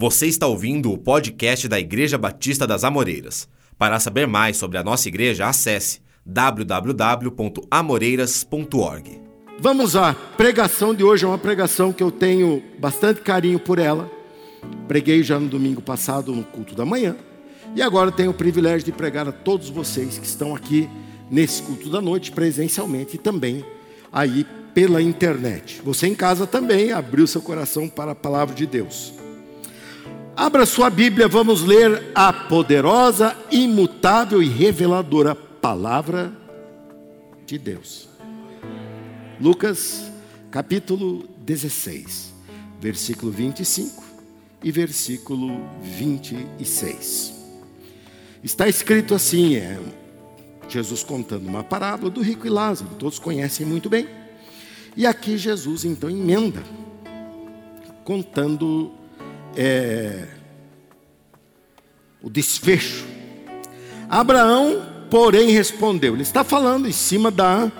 Você está ouvindo o podcast da Igreja Batista das Amoreiras. Para saber mais sobre a nossa igreja, acesse www.amoreiras.org. Vamos à pregação de hoje, é uma pregação que eu tenho bastante carinho por ela. Preguei já no domingo passado no culto da manhã. E agora tenho o privilégio de pregar a todos vocês que estão aqui nesse culto da noite, presencialmente e também aí pela internet. Você em casa também abriu seu coração para a palavra de Deus. Abra sua Bíblia, vamos ler a poderosa, imutável e reveladora palavra de Deus. Lucas, capítulo 16, versículo 25 e versículo 26. Está escrito assim: é Jesus contando uma parábola do rico e Lázaro, todos conhecem muito bem. E aqui Jesus então emenda, contando é, o desfecho. Abraão, porém, respondeu. Ele está falando em cima da,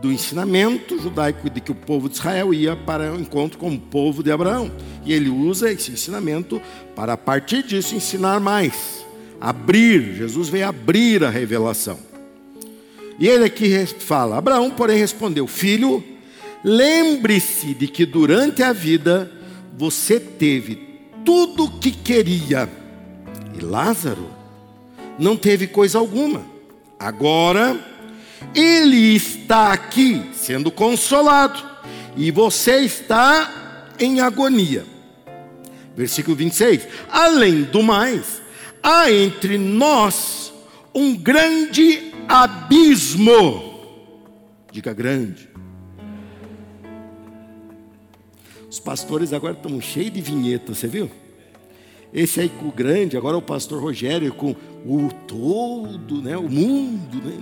do ensinamento judaico de que o povo de Israel ia para o encontro com o povo de Abraão. E ele usa esse ensinamento para, a partir disso, ensinar mais. Abrir, Jesus veio abrir a revelação. E ele aqui fala: Abraão, porém, respondeu: Filho, lembre-se de que durante a vida você teve tudo o que queria. E Lázaro não teve coisa alguma. Agora, ele está aqui sendo consolado, e você está em agonia. Versículo 26. Além do mais, há entre nós um grande abismo. Diga grande. Os pastores agora estão cheios de vinheta, você viu? Esse aí com o grande, agora é o pastor Rogério com o todo, né? O mundo, né?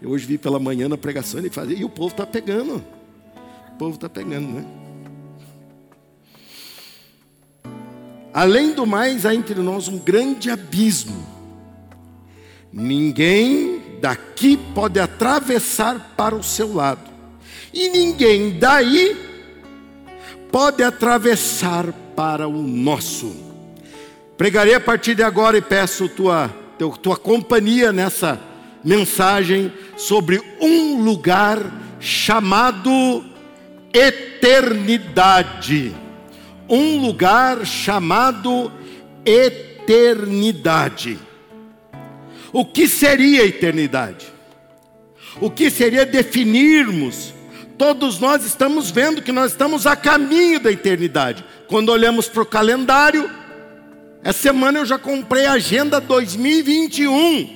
Eu hoje vi pela manhã na pregação ele fazia, e o povo está pegando. O povo está pegando, né? Além do mais, há entre nós um grande abismo. Ninguém daqui pode atravessar para o seu lado, e ninguém daí pode atravessar para o nosso. Pregarei a partir de agora e peço tua, tua, companhia nessa mensagem sobre um lugar chamado eternidade. Um lugar chamado eternidade. O que seria eternidade? O que seria definirmos todos nós estamos vendo que nós estamos a caminho da eternidade. Quando olhamos para o calendário, essa semana eu já comprei a agenda 2021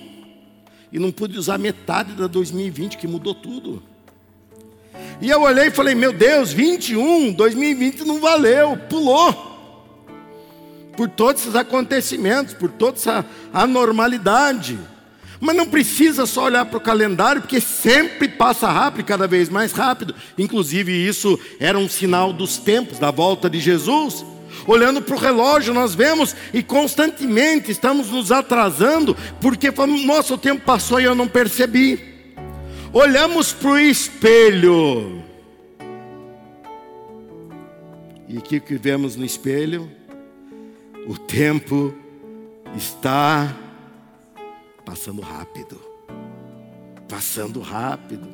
e não pude usar metade da 2020 que mudou tudo. E eu olhei e falei: Meu Deus, 21, 2020 não valeu, pulou. Por todos esses acontecimentos, por toda essa anormalidade. Mas não precisa só olhar para o calendário, porque sempre passa rápido, cada vez mais rápido. Inclusive, isso era um sinal dos tempos, da volta de Jesus. Olhando para o relógio, nós vemos e constantemente estamos nos atrasando, porque nosso tempo passou e eu não percebi. Olhamos para o espelho. E o que vemos no espelho? O tempo está Passando rápido. Passando rápido.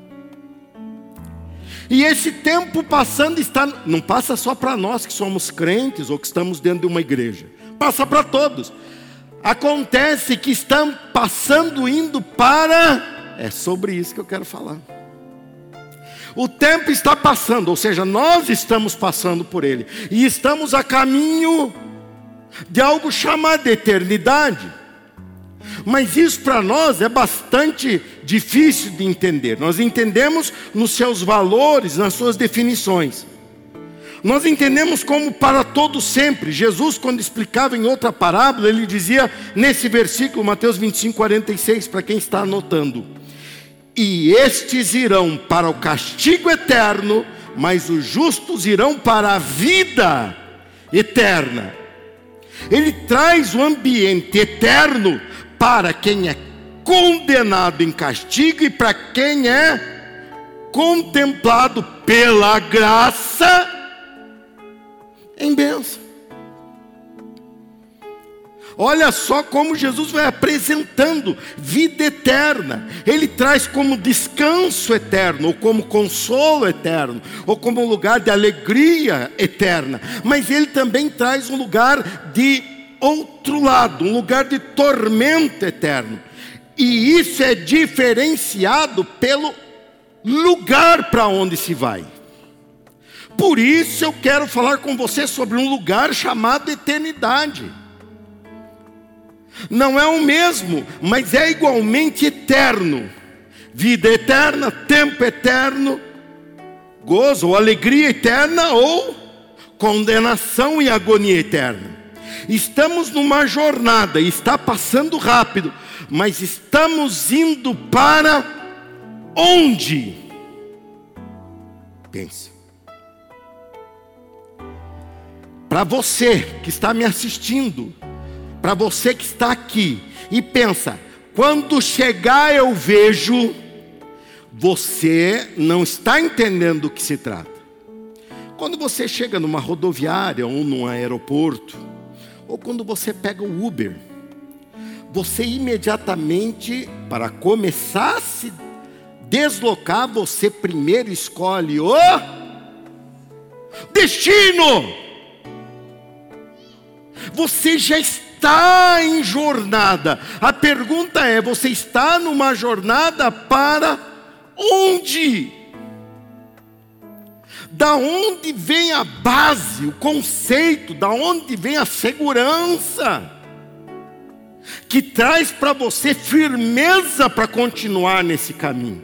E esse tempo passando está, não passa só para nós que somos crentes ou que estamos dentro de uma igreja. Passa para todos. Acontece que estão passando indo para é sobre isso que eu quero falar. O tempo está passando, ou seja, nós estamos passando por ele e estamos a caminho de algo chamado eternidade. Mas isso para nós é bastante difícil de entender. Nós entendemos nos seus valores, nas suas definições. Nós entendemos como para todo sempre. Jesus, quando explicava em outra parábola, ele dizia nesse versículo, Mateus 25, 46, para quem está anotando: E estes irão para o castigo eterno, mas os justos irão para a vida eterna. Ele traz o ambiente eterno para quem é condenado em castigo e para quem é contemplado pela graça em bênção. Olha só como Jesus vai apresentando vida eterna. Ele traz como descanso eterno, ou como consolo eterno, ou como lugar de alegria eterna. Mas ele também traz um lugar de outro lado, um lugar de tormento eterno. E isso é diferenciado pelo lugar para onde se vai. Por isso eu quero falar com você sobre um lugar chamado eternidade não é o mesmo, mas é igualmente eterno. Vida eterna, tempo eterno, gozo ou alegria eterna ou condenação e agonia eterna. Estamos numa jornada, está passando rápido, mas estamos indo para onde? Pense. Para você que está me assistindo, para você que está aqui e pensa: quando chegar eu vejo, você não está entendendo do que se trata. Quando você chega numa rodoviária ou num aeroporto, ou quando você pega o Uber, você imediatamente, para começar a se deslocar, você primeiro escolhe o destino. Você já está em jornada. A pergunta é: você está numa jornada para onde? Da onde vem a base, o conceito, da onde vem a segurança? Que traz para você firmeza para continuar nesse caminho.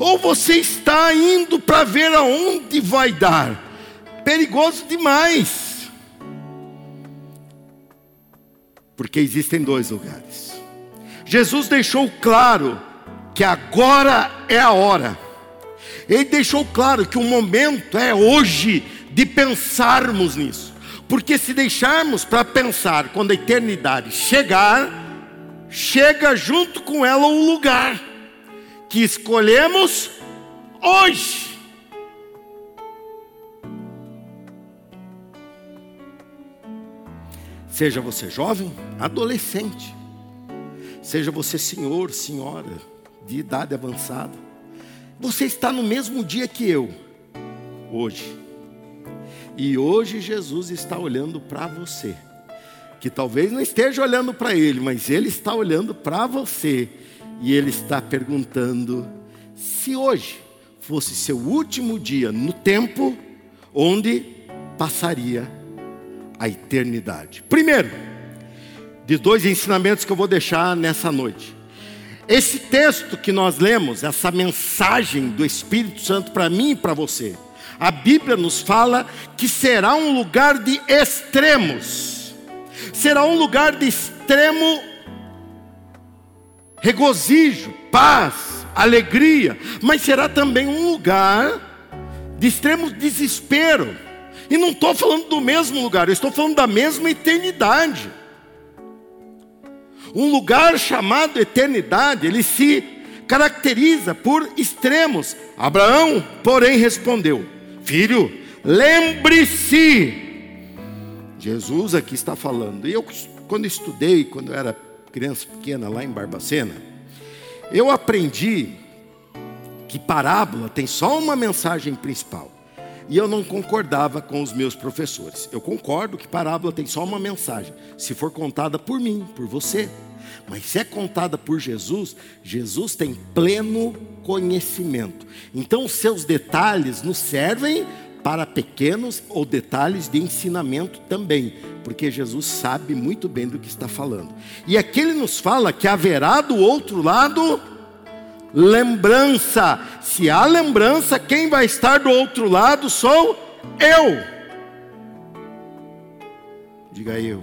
Ou você está indo para ver aonde vai dar? Perigoso demais. porque existem dois lugares. Jesus deixou claro que agora é a hora. Ele deixou claro que o momento é hoje de pensarmos nisso. Porque se deixarmos para pensar quando a eternidade chegar, chega junto com ela o lugar que escolhemos hoje. Seja você jovem, adolescente, seja você senhor, senhora, de idade avançada, você está no mesmo dia que eu, hoje. E hoje Jesus está olhando para você, que talvez não esteja olhando para Ele, mas Ele está olhando para você, e Ele está perguntando: se hoje fosse seu último dia no tempo, onde passaria a eternidade. Primeiro, de dois ensinamentos que eu vou deixar nessa noite. Esse texto que nós lemos, essa mensagem do Espírito Santo para mim e para você, a Bíblia nos fala que será um lugar de extremos, será um lugar de extremo regozijo, paz, alegria, mas será também um lugar de extremo desespero e não estou falando do mesmo lugar, eu estou falando da mesma eternidade. Um lugar chamado eternidade, ele se caracteriza por extremos. Abraão, porém, respondeu: Filho, lembre-se. Jesus aqui está falando. E eu, quando estudei, quando eu era criança pequena lá em Barbacena, eu aprendi que parábola tem só uma mensagem principal. E eu não concordava com os meus professores. Eu concordo que parábola tem só uma mensagem, se for contada por mim, por você. Mas se é contada por Jesus, Jesus tem pleno conhecimento. Então, os seus detalhes nos servem para pequenos ou detalhes de ensinamento também, porque Jesus sabe muito bem do que está falando. E aqui ele nos fala que haverá do outro lado lembrança. Se há lembrança, quem vai estar do outro lado sou eu. Diga eu.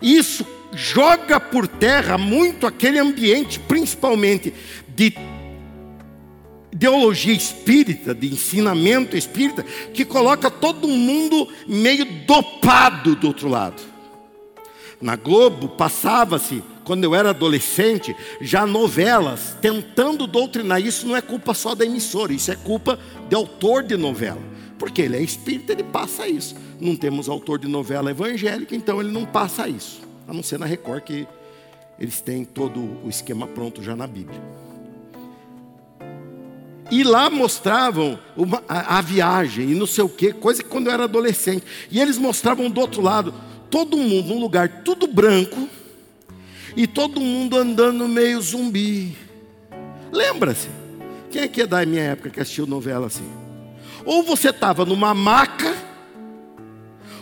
Isso joga por terra muito aquele ambiente, principalmente de ideologia espírita, de ensinamento espírita, que coloca todo mundo meio dopado do outro lado. Na Globo passava-se quando eu era adolescente, já novelas tentando doutrinar. Isso não é culpa só da emissora, isso é culpa de autor de novela. Porque ele é espírita, ele passa isso. Não temos autor de novela evangélica, então ele não passa isso. A não ser na Record, que eles têm todo o esquema pronto já na Bíblia. E lá mostravam uma, a, a, viagem e não sei o que, coisa que quando eu era adolescente. E eles mostravam do outro lado, todo mundo num lugar tudo branco e todo mundo andando meio zumbi. Lembra-se? Quem é que é da minha época que assistiu novela assim? Ou você estava numa maca,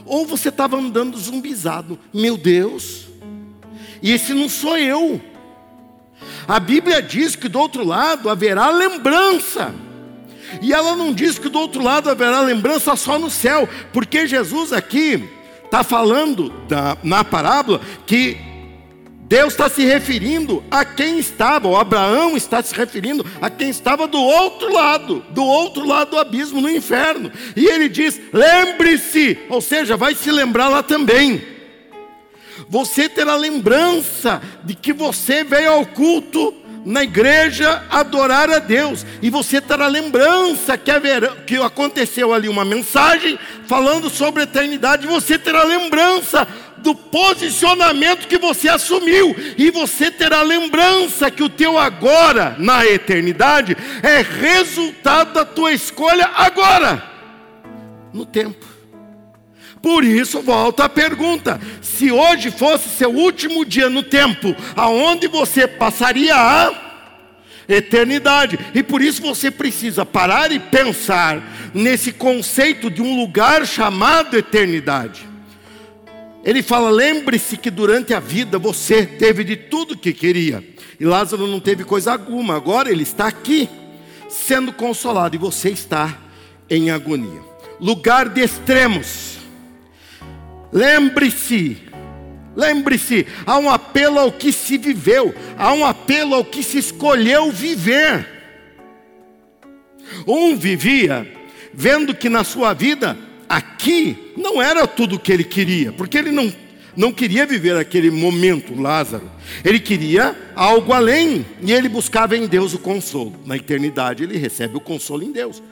ou você estava andando zumbizado. Meu Deus! E esse não sou eu. A Bíblia diz que do outro lado haverá lembrança. E ela não diz que do outro lado haverá lembrança só no céu, porque Jesus aqui está falando da, na parábola que Deus está se referindo a quem estava, ou Abraão está se referindo a quem estava do outro lado, do outro lado do abismo, no inferno. E ele diz: lembre-se, ou seja, vai se lembrar lá também. Você terá lembrança de que você veio ao culto na igreja adorar a Deus, e você terá lembrança que, haverá, que aconteceu ali uma mensagem falando sobre a eternidade, você terá lembrança do posicionamento que você assumiu, e você terá lembrança que o teu agora na eternidade é resultado da tua escolha agora, no tempo. Por isso, volta a pergunta: se hoje fosse seu último dia no tempo, aonde você passaria a eternidade? E por isso você precisa parar e pensar nesse conceito de um lugar chamado eternidade. Ele fala: lembre-se que durante a vida você teve de tudo que queria, e Lázaro não teve coisa alguma, agora ele está aqui, sendo consolado, e você está em agonia. Lugar de extremos. Lembre-se, lembre-se, há um apelo ao que se viveu, há um apelo ao que se escolheu viver. Um vivia vendo que na sua vida aqui não era tudo o que ele queria, porque ele não, não queria viver aquele momento, Lázaro. Ele queria algo além, e ele buscava em Deus o consolo. Na eternidade, ele recebe o consolo em Deus.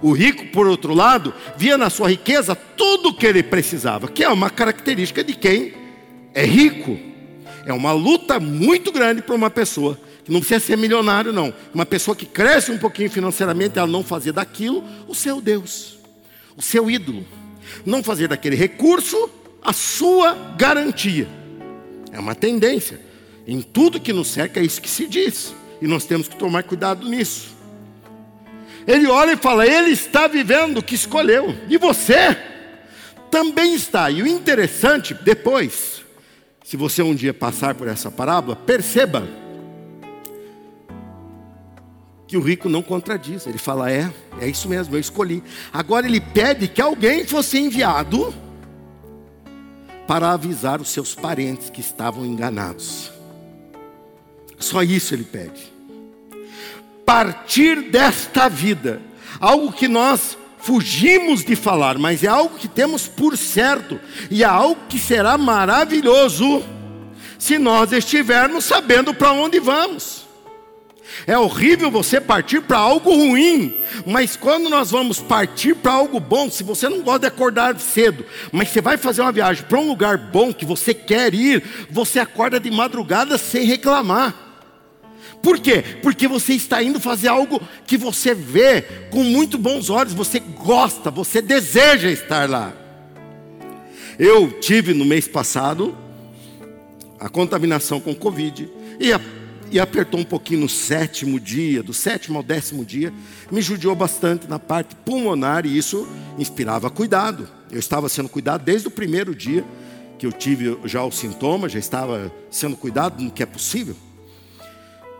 O rico, por outro lado, via na sua riqueza tudo o que ele precisava, que é uma característica de quem é rico. É uma luta muito grande para uma pessoa que não precisa ser milionário, não. Uma pessoa que cresce um pouquinho financeiramente, ela não fazer daquilo o seu Deus o seu ídolo. Não fazer daquele recurso a sua garantia. É uma tendência. Em tudo que nos cerca é isso que se diz. E nós temos que tomar cuidado nisso. Ele olha e fala: Ele está vivendo o que escolheu. E você também está. E o interessante, depois, se você um dia passar por essa parábola, perceba que o rico não contradiz. Ele fala: é, é isso mesmo, eu escolhi. Agora ele pede que alguém fosse enviado para avisar os seus parentes que estavam enganados. Só isso ele pede. Partir desta vida, algo que nós fugimos de falar, mas é algo que temos por certo, e é algo que será maravilhoso se nós estivermos sabendo para onde vamos. É horrível você partir para algo ruim, mas quando nós vamos partir para algo bom, se você não gosta de acordar cedo, mas você vai fazer uma viagem para um lugar bom que você quer ir, você acorda de madrugada sem reclamar. Por quê? Porque você está indo fazer algo que você vê com muito bons olhos, você gosta, você deseja estar lá. Eu tive no mês passado a contaminação com Covid e a e apertou um pouquinho no sétimo dia, do sétimo ao décimo dia, me judiou bastante na parte pulmonar e isso inspirava cuidado. Eu estava sendo cuidado desde o primeiro dia que eu tive já o sintoma, já estava sendo cuidado no que é possível.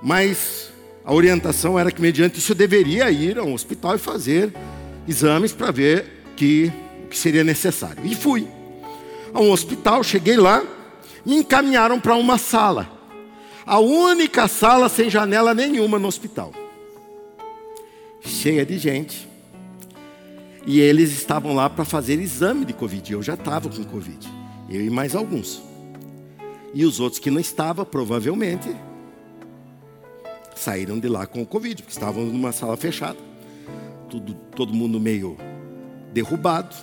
Mas a orientação era que, mediante isso, eu deveria ir a um hospital e fazer exames para ver que, o que seria necessário. E fui a um hospital, cheguei lá, me encaminharam para uma sala a única sala sem janela nenhuma no hospital. Cheia de gente. E eles estavam lá para fazer exame de Covid. Eu já estava com Covid. Eu e mais alguns. E os outros que não estavam, provavelmente, saíram de lá com o Covid, porque estavam numa sala fechada. Tudo, todo mundo meio derrubado.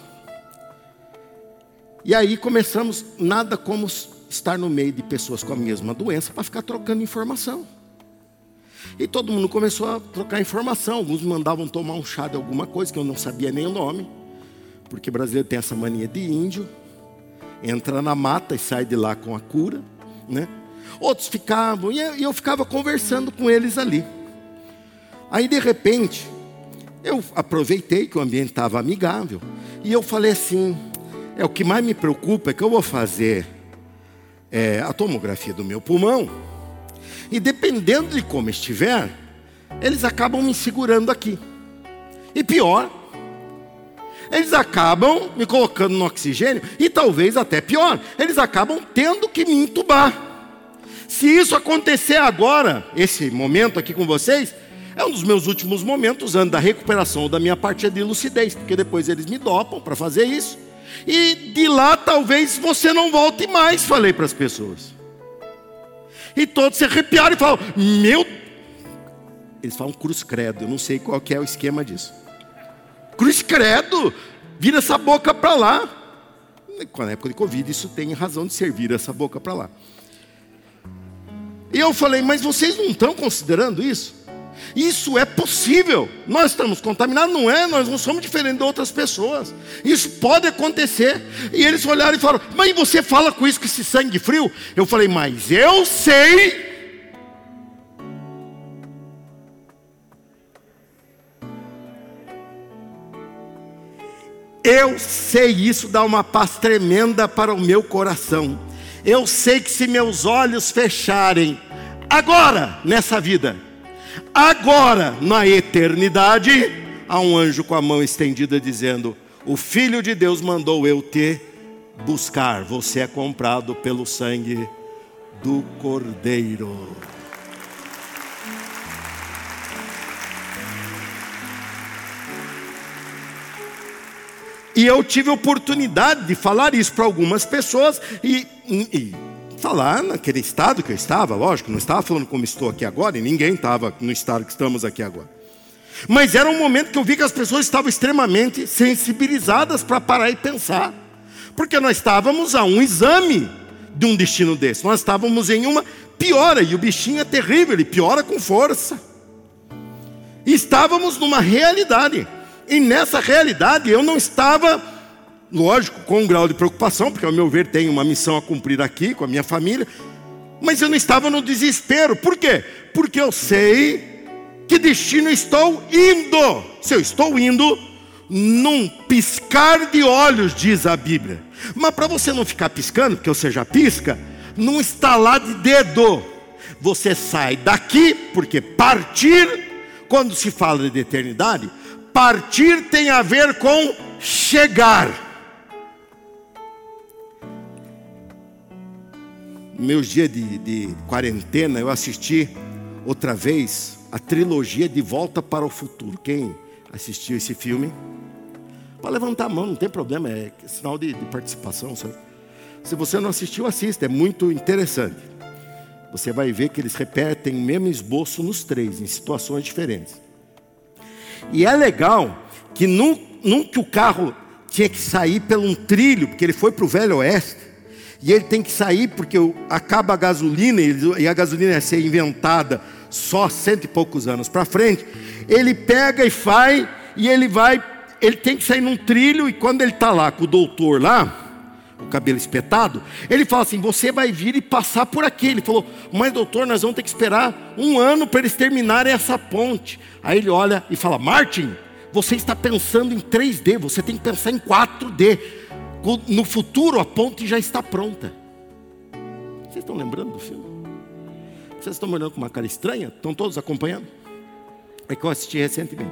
E aí começamos, nada como estar no meio de pessoas com a mesma doença para ficar trocando informação. E todo mundo começou a trocar informação. Alguns mandavam tomar um chá de alguma coisa que eu não sabia nem o nome, porque brasileiro tem essa mania de índio, entra na mata e sai de lá com a cura, né? Outros ficavam, e eu ficava conversando com eles ali. Aí de repente, eu aproveitei que o ambiente estava amigável, e eu falei assim: é o que mais me preocupa é que eu vou fazer é, a tomografia do meu pulmão, e dependendo de como estiver, eles acabam me segurando aqui. E pior, eles acabam me colocando no oxigênio, e talvez até pior, eles acabam tendo que me entubar. Se isso acontecer agora, esse momento aqui com vocês, é um dos meus últimos momentos antes da recuperação da minha parte de lucidez, porque depois eles me dopam para fazer isso. E de lá talvez você não volte mais, falei para as pessoas. E todos se arrepiaram e falam: Meu. Eles falam cruz credo, eu não sei qual que é o esquema disso. Cruz credo, vira essa boca para lá. Na época de Covid, isso tem razão de servir essa boca para lá. E eu falei, mas vocês não estão considerando isso? Isso é possível. Nós estamos contaminados, não é? Nós não somos diferentes de outras pessoas. Isso pode acontecer. E eles olharam e falaram: Mas você fala com isso, com esse sangue frio? Eu falei: Mas eu sei. Eu sei isso dá uma paz tremenda para o meu coração. Eu sei que se meus olhos fecharem, agora nessa vida, agora na eternidade, há um anjo com a mão estendida dizendo: O Filho de Deus mandou eu te buscar, você é comprado pelo sangue do Cordeiro. E eu tive oportunidade de falar isso para algumas pessoas e, e, falar naquele estado que eu estava, lógico, não estava falando como estou aqui agora, e ninguém estava no estado que estamos aqui agora. Mas era um momento que eu vi que as pessoas estavam extremamente sensibilizadas para parar e pensar. Porque nós estávamos a um exame de um destino desse. Nós estávamos em uma piora, e o bichinho é terrível, ele piora com força. E estávamos numa realidade. E nessa realidade eu não estava, lógico, com um grau de preocupação, porque ao meu ver tenho uma missão a cumprir aqui com a minha família, mas eu não estava no desespero. Por quê? Porque eu sei que destino estou indo. Se eu estou indo, num piscar de olhos, diz a Bíblia. Mas para você não ficar piscando, porque você já pisca, num estalar de dedo, você sai daqui, porque partir, quando se fala de eternidade, Partir tem a ver com chegar. Meus dias de, de quarentena, eu assisti outra vez a trilogia De Volta para o Futuro. Quem assistiu esse filme? Pode levantar a mão, não tem problema, é sinal de, de participação. Sabe? Se você não assistiu, assista, é muito interessante. Você vai ver que eles repetem o mesmo esboço nos três, em situações diferentes. E é legal que nunca o carro tinha que sair pelo um trilho, porque ele foi para o Velho Oeste, e ele tem que sair porque acaba a gasolina, e a gasolina ia ser inventada só cento e poucos anos para frente. Ele pega e faz, e ele vai, ele tem que sair num trilho, e quando ele está lá com o doutor lá, o cabelo espetado, ele fala assim: Você vai vir e passar por aqui. Ele falou: Mas doutor, nós vamos ter que esperar um ano para eles terminarem essa ponte. Aí ele olha e fala: Martin, você está pensando em 3D, você tem que pensar em 4D. No futuro a ponte já está pronta. Vocês estão lembrando do filme? Vocês estão olhando com uma cara estranha? Estão todos acompanhando? É que eu assisti recentemente.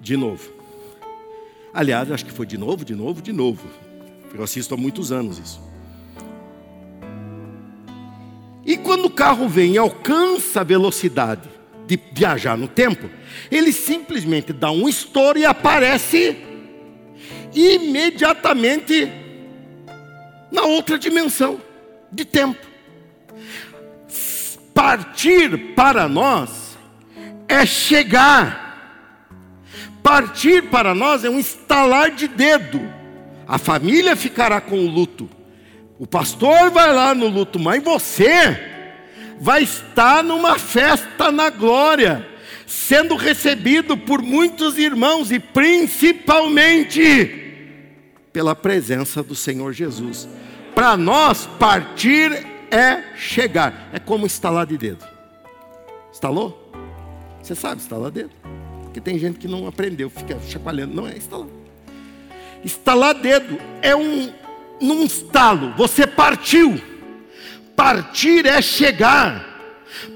De novo. Aliás, acho que foi de novo, de novo, de novo. Eu assisto há muitos anos isso. E quando o carro vem e alcança a velocidade de viajar no tempo, ele simplesmente dá um estouro e aparece imediatamente na outra dimensão de tempo. Partir para nós é chegar. Partir para nós é um estalar de dedo. A família ficará com o luto. O pastor vai lá no luto, mas você vai estar numa festa na glória, sendo recebido por muitos irmãos e principalmente pela presença do Senhor Jesus. Para nós, partir é chegar, é como estalar de dedo. Instalou? Você sabe estalar dedo? Porque tem gente que não aprendeu, fica chacoalhando. Não é instalar. Estalar dedo é um num estalo, você partiu. Partir é chegar.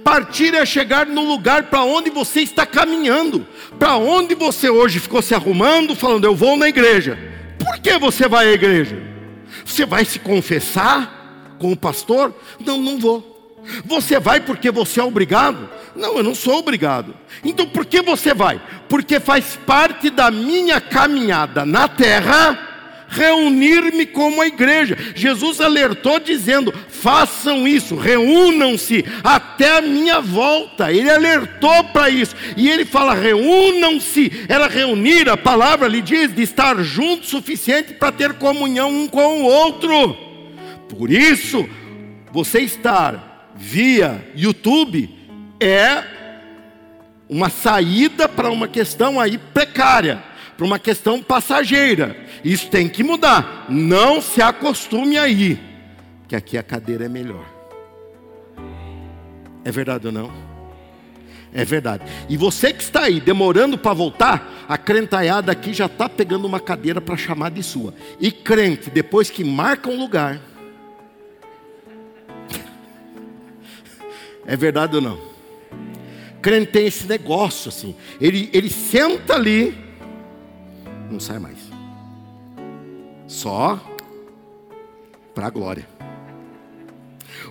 Partir é chegar no lugar para onde você está caminhando. Para onde você hoje ficou se arrumando, falando, eu vou na igreja. Por que você vai à igreja? Você vai se confessar com o pastor? Não, não vou. Você vai porque você é obrigado? Não, eu não sou obrigado. Então por que você vai? Porque faz parte da minha caminhada na terra reunir-me como a igreja. Jesus alertou dizendo: façam isso, reúnam-se até a minha volta. Ele alertou para isso. E ele fala: reúnam-se. Era reunir, a palavra lhe diz, de estar junto suficiente para ter comunhão um com o outro. Por isso, você estar via YouTube é uma saída para uma questão aí precária, para uma questão passageira. Isso tem que mudar. Não se acostume aí, que aqui a cadeira é melhor. É verdade ou não? É verdade. E você que está aí demorando para voltar, a crentaiada aqui já está pegando uma cadeira para chamar de sua. E crente, depois que marca um lugar, é verdade ou não? Crente tem esse negócio assim. Ele, ele senta ali, não sai mais. Só para a glória.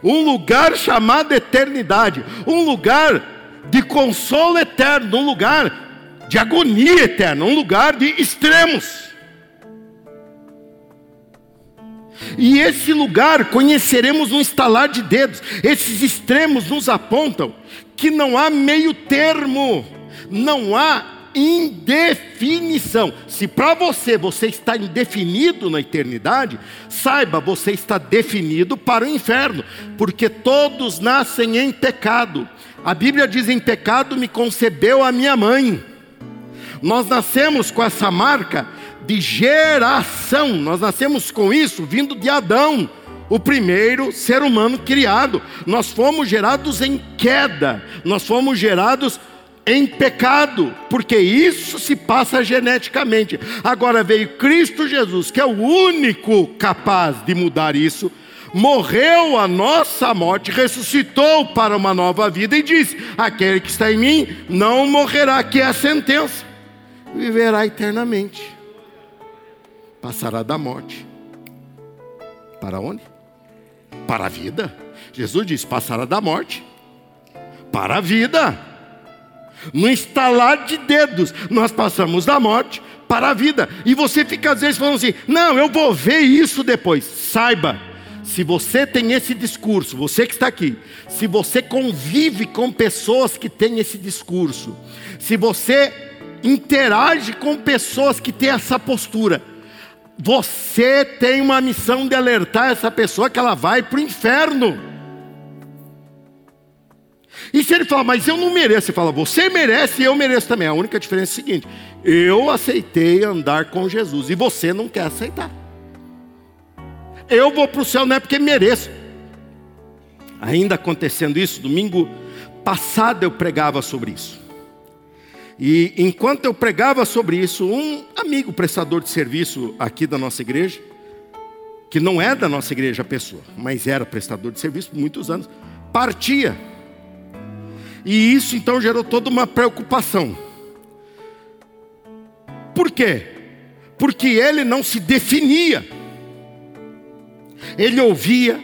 Um lugar chamado eternidade, um lugar de consolo eterno, um lugar de agonia eterna, um lugar de extremos. E esse lugar conheceremos no estalar de dedos. Esses extremos nos apontam que não há meio termo, não há indefinição. Se para você você está indefinido na eternidade, saiba, você está definido para o inferno, porque todos nascem em pecado. A Bíblia diz: em pecado me concebeu a minha mãe. Nós nascemos com essa marca de geração, nós nascemos com isso vindo de Adão o primeiro ser humano criado. Nós fomos gerados em queda, nós fomos gerados em pecado, porque isso se passa geneticamente. Agora veio Cristo Jesus, que é o único capaz de mudar isso, morreu a nossa morte, ressuscitou para uma nova vida e disse: Aquele que está em mim não morrerá, que é a sentença, viverá eternamente, passará da morte. Para onde? Para a vida. Jesus disse: passará da morte para a vida. No instalar de dedos, nós passamos da morte para a vida. E você fica às vezes falando assim: não, eu vou ver isso depois. Saiba, se você tem esse discurso, você que está aqui, se você convive com pessoas que têm esse discurso, se você interage com pessoas que têm essa postura, você tem uma missão de alertar essa pessoa que ela vai para o inferno. E se ele falar, mas eu não mereço, você fala, você merece e eu mereço também. A única diferença é a seguinte: eu aceitei andar com Jesus e você não quer aceitar. Eu vou para o céu não é porque mereço. Ainda acontecendo isso, domingo passado eu pregava sobre isso. E enquanto eu pregava sobre isso, um amigo prestador de serviço aqui da nossa igreja, que não é da nossa igreja a pessoa, mas era prestador de serviço por muitos anos, partia e isso então gerou toda uma preocupação. Por quê? Porque ele não se definia. Ele ouvia,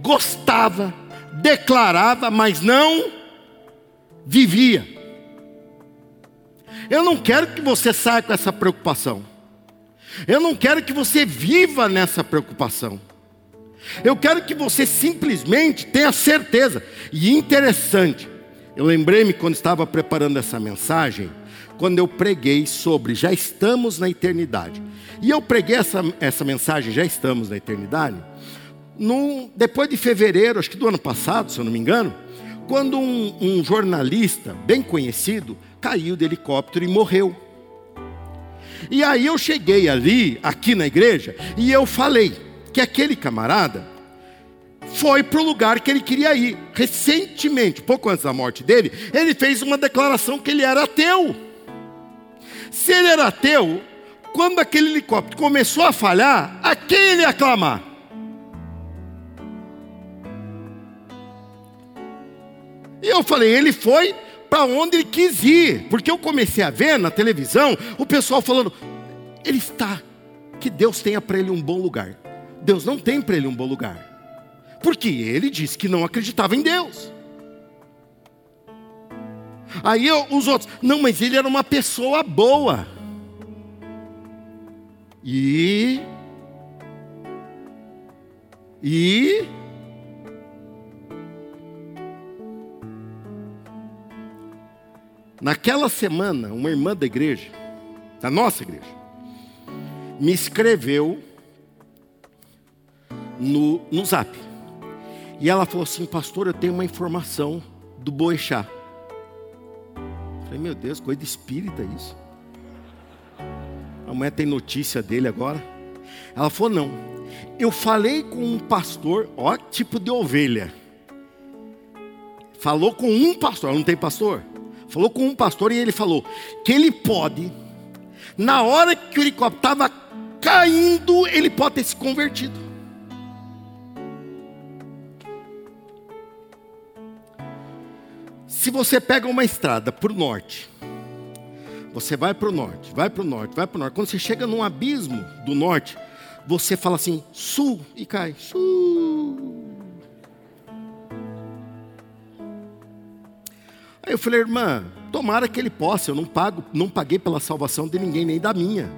gostava, declarava, mas não vivia. Eu não quero que você saia com essa preocupação. Eu não quero que você viva nessa preocupação. Eu quero que você simplesmente tenha certeza. E interessante, eu lembrei-me quando estava preparando essa mensagem quando eu preguei sobre já estamos na eternidade. E eu preguei essa, essa mensagem, já estamos na eternidade, depois de fevereiro, acho que do ano passado, se eu não me engano, quando um, um jornalista bem conhecido caiu de helicóptero e morreu. E aí eu cheguei ali, aqui na igreja, e eu falei que aquele camarada foi para o lugar que ele queria ir. Recentemente, pouco antes da morte dele, ele fez uma declaração que ele era ateu. Se ele era ateu, quando aquele helicóptero começou a falhar, a quem ele ia clamar? E eu falei, ele foi para onde ele quis ir, porque eu comecei a ver na televisão o pessoal falando, ele está, que Deus tenha para ele um bom lugar. Deus não tem para ele um bom lugar. Porque ele disse que não acreditava em Deus. Aí eu, os outros, não, mas ele era uma pessoa boa. E. E. Naquela semana, uma irmã da igreja, da nossa igreja, me escreveu no, no zap. E ela falou assim, pastor, eu tenho uma informação do Boechat. Falei, meu Deus, coisa de espírita isso. A mulher tem notícia dele agora. Ela falou, não. Eu falei com um pastor, ó, tipo de ovelha. Falou com um pastor, ela não tem pastor? Falou com um pastor e ele falou que ele pode, na hora que o helicóptero estava caindo, ele pode ter se convertido. Se você pega uma estrada para o norte, você vai para o norte, vai para o norte, vai para o norte. Quando você chega num abismo do norte, você fala assim, sul, e cai, sul. Aí eu falei, irmã, tomara que ele possa, eu não pago, não paguei pela salvação de ninguém, nem da minha.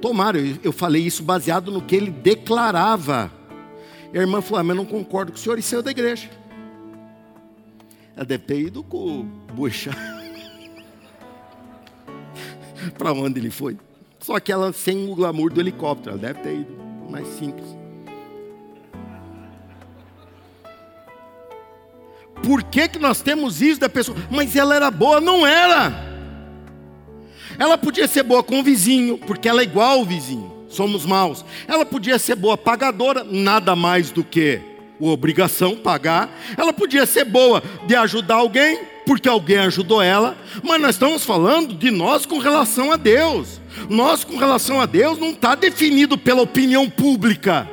Tomara, eu, falei isso baseado no que ele declarava. E a irmã falou, ah, mas eu não concordo com o senhor e saiu da igreja. Ela deve ter ido com o Boechat. para onde ele foi. Só que ela sem o glamour do helicóptero. Ela deve ter ido mais simples. Por que, que nós temos isso da pessoa? Mas ela era boa, não era. Ela podia ser boa com o vizinho, porque ela é igual ao vizinho. Somos maus. Ela podia ser boa pagadora, nada mais do que obrigação pagar. Ela podia ser boa de ajudar alguém, porque alguém ajudou ela, mas nós estamos falando de nós com relação a Deus. Nós com relação a Deus não está definido pela opinião pública.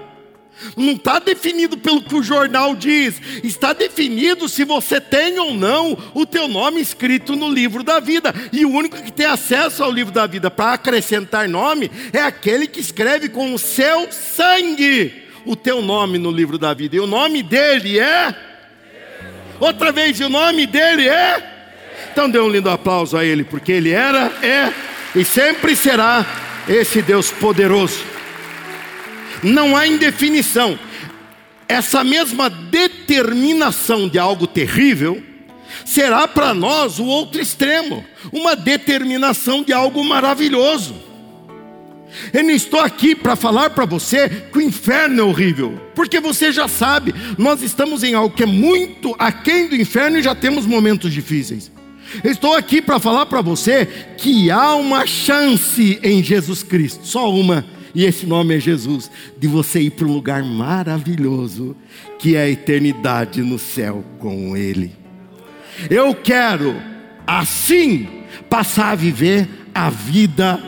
Não está definido pelo que o jornal diz, está definido se você tem ou não o teu nome escrito no livro da vida. E o único que tem acesso ao livro da vida para acrescentar nome é aquele que escreve com o seu sangue o teu nome no livro da vida. E o nome dele é? Outra vez, e o nome dele é? Então dê um lindo aplauso a ele, porque ele era, é e sempre será esse Deus poderoso. Não há indefinição. Essa mesma determinação de algo terrível será para nós o outro extremo, uma determinação de algo maravilhoso. Eu não estou aqui para falar para você que o inferno é horrível, porque você já sabe, nós estamos em algo que é muito aquém do inferno e já temos momentos difíceis. Eu estou aqui para falar para você que há uma chance em Jesus Cristo, só uma, e esse nome é Jesus, de você ir para um lugar maravilhoso, que é a eternidade no céu com Ele. Eu quero, assim, passar a viver a vida